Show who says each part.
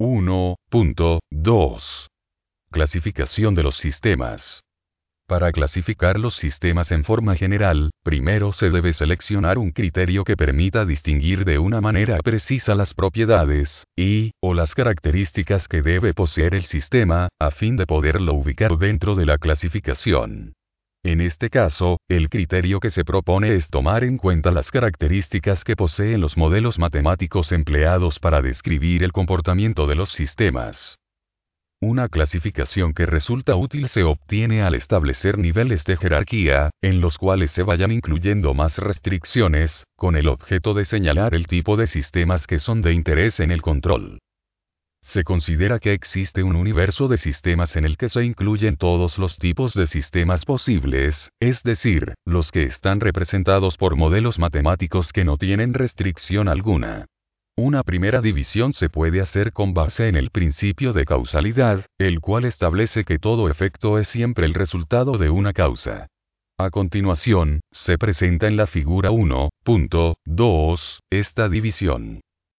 Speaker 1: 1.2 Clasificación de los sistemas. Para clasificar los sistemas en forma general, primero se debe seleccionar un criterio que permita distinguir de una manera precisa las propiedades, y, o las características que debe poseer el sistema, a fin de poderlo ubicar dentro de la clasificación. En este caso, el criterio que se propone es tomar en cuenta las características que poseen los modelos matemáticos empleados para describir el comportamiento de los sistemas. Una clasificación que resulta útil se obtiene al establecer niveles de jerarquía, en los cuales se vayan incluyendo más restricciones, con el objeto de señalar el tipo de sistemas que son de interés en el control. Se considera que existe un universo de sistemas en el que se incluyen todos los tipos de sistemas posibles, es decir, los que están representados por modelos matemáticos que no tienen restricción alguna. Una primera división se puede hacer con base en el principio de causalidad, el cual establece que todo efecto es siempre el resultado de una causa. A continuación, se presenta en la figura 1.2 esta división.